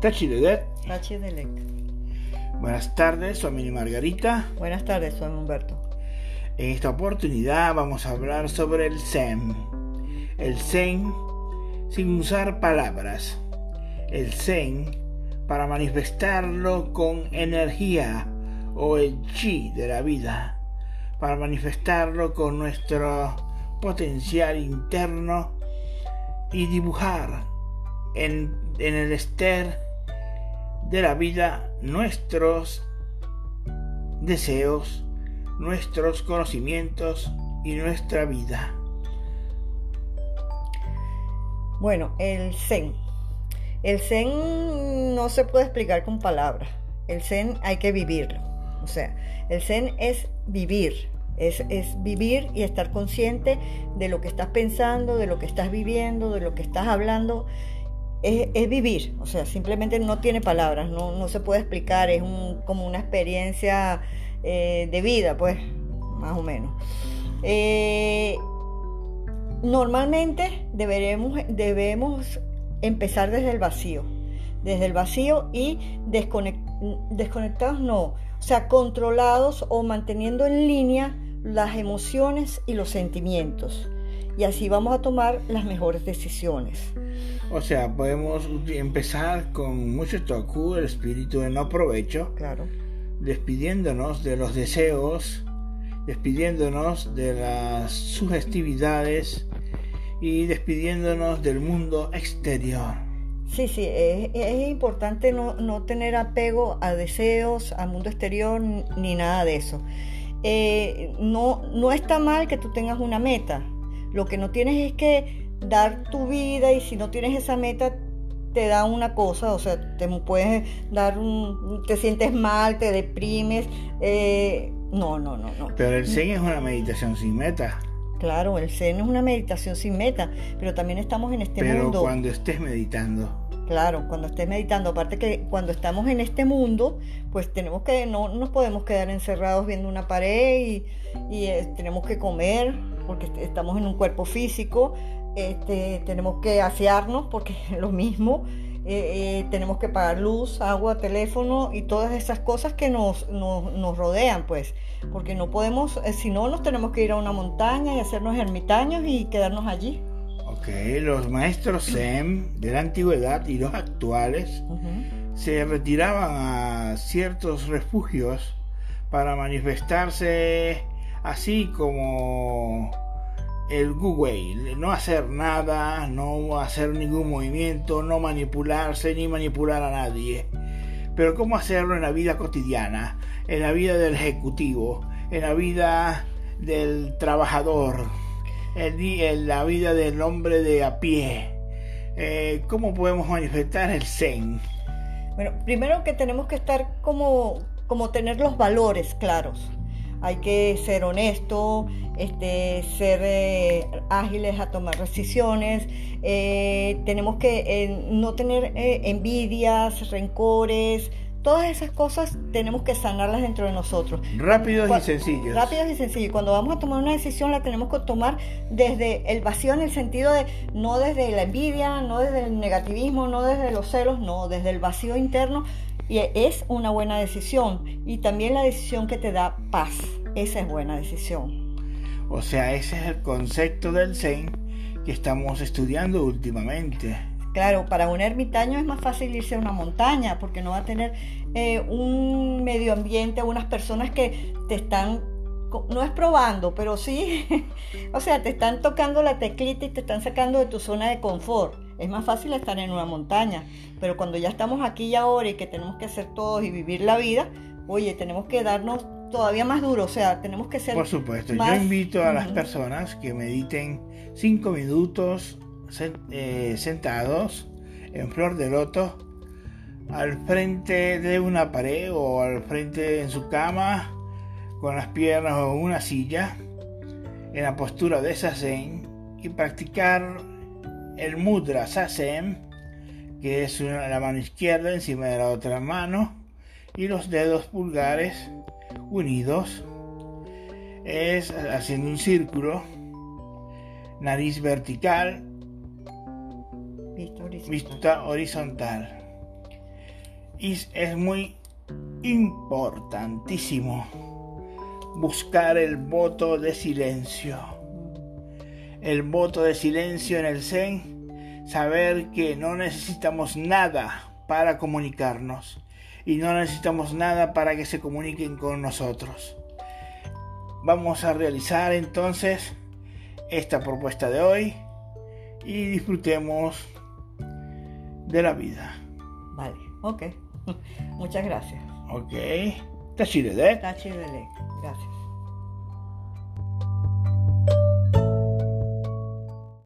Tachi de Tachi de Buenas tardes, soy Mini Margarita. Buenas tardes, soy Humberto. En esta oportunidad vamos a hablar sobre el Zen. El Zen sin usar palabras. El Zen para manifestarlo con energía o el chi de la vida. Para manifestarlo con nuestro potencial interno y dibujar en, en el ester de la vida nuestros deseos, nuestros conocimientos y nuestra vida. Bueno, el Zen. El Zen no se puede explicar con palabras. El Zen hay que vivirlo. O sea, el Zen es vivir. Es, es, vivir y estar consciente de lo que estás pensando, de lo que estás viviendo, de lo que estás hablando es, vivir, o sea, simplemente no tiene palabras, no, se puede explicar, es como una experiencia eh, de vida, pues, más o menos. Eh, normalmente deberemos, debemos empezar desde el vacío, desde el vacío y desconectados no, o sea, controlados o manteniendo en línea las emociones y los sentimientos. Y así vamos a tomar las mejores decisiones. O sea, podemos empezar con mucho toku, el espíritu de no provecho. Claro. Despidiéndonos de los deseos, despidiéndonos de las sugestividades y despidiéndonos del mundo exterior. Sí, sí, es, importante no, tener apego a deseos, al mundo exterior, ni nada de eso. Eh, no, no está mal que tú tengas una meta. Lo que no tienes es que dar tu vida y si no tienes esa meta te da una cosa, o sea, te puedes dar un, te sientes mal, te deprimes, eh, no, no, no, no. Pero el Zen es una meditación sin meta. Claro, el Zen es una meditación sin meta, pero también estamos en este mundo. Pero cuando estés meditando. Claro, cuando estés meditando, aparte que cuando estamos en este mundo, pues tenemos que, no nos podemos quedar encerrados viendo una pared y, y eh, tenemos que comer, porque estamos en un cuerpo físico, este, tenemos que asearnos porque es lo mismo, eh, eh, tenemos que pagar luz, agua, teléfono y todas esas cosas que nos, nos, rodean, pues, porque no podemos, eh, si no, nos tenemos que ir a una montaña y hacernos ermitaños y quedarnos allí. Ok, los maestros Zen de la antigüedad y los actuales se retiraban a ciertos refugios para manifestarse así como el Google, no hacer nada, no hacer ningún movimiento, no manipularse ni manipular a nadie. Pero ¿cómo hacerlo en la vida cotidiana, en la vida del ejecutivo, en la vida del trabajador, en la vida del hombre de a pie? Eh, ¿Cómo podemos manifestar el Zen? Bueno, primero que tenemos que estar como, como tener los valores claros hay que ser honesto, este, ser eh, ágiles a tomar decisiones, eh, tenemos que eh, no tener envidias, rencores, todas esas cosas tenemos que sanarlas dentro de nosotros. Rápidos y sencillos. Rápidos y sencillos. Cuando vamos a tomar una decisión la tenemos que tomar desde el vacío en el sentido de no desde la envidia, no desde el negativismo, no desde los celos, no, desde el vacío interno y es una buena decisión. Y también la decisión que te da paz. Esa es buena decisión. O sea, ese es el concepto del Zen que estamos estudiando últimamente. Claro, para un ermitaño es más fácil irse a una montaña porque no va a tener eh, un medio ambiente, unas personas que te están, no es probando, pero sí, o sea, te están tocando la teclita y te están sacando de tu zona de confort. Es más fácil estar en una montaña, pero cuando ya estamos aquí y ahora y que tenemos que hacer todos y vivir la vida, oye, tenemos que darnos todavía más duro, o sea, tenemos que ser... Por supuesto, yo invito a las personas que mediten cinco minutos eh, sentados en flor de loto al frente de una pared o al frente en su cama con las piernas o una silla en la postura de zen y practicar el mudra sasem, que es la mano izquierda encima de la otra mano, y los dedos pulgares unidos, es haciendo un círculo, nariz vertical, vista horizontal. Y es muy importantísimo buscar el voto de silencio. El voto de silencio en el Zen, saber que no necesitamos nada para comunicarnos y no necesitamos nada para que se comuniquen con nosotros. Vamos a realizar entonces esta propuesta de hoy y disfrutemos de la vida. Vale, ok. Muchas gracias. Ok. Tachirede. Tachirede. Gracias.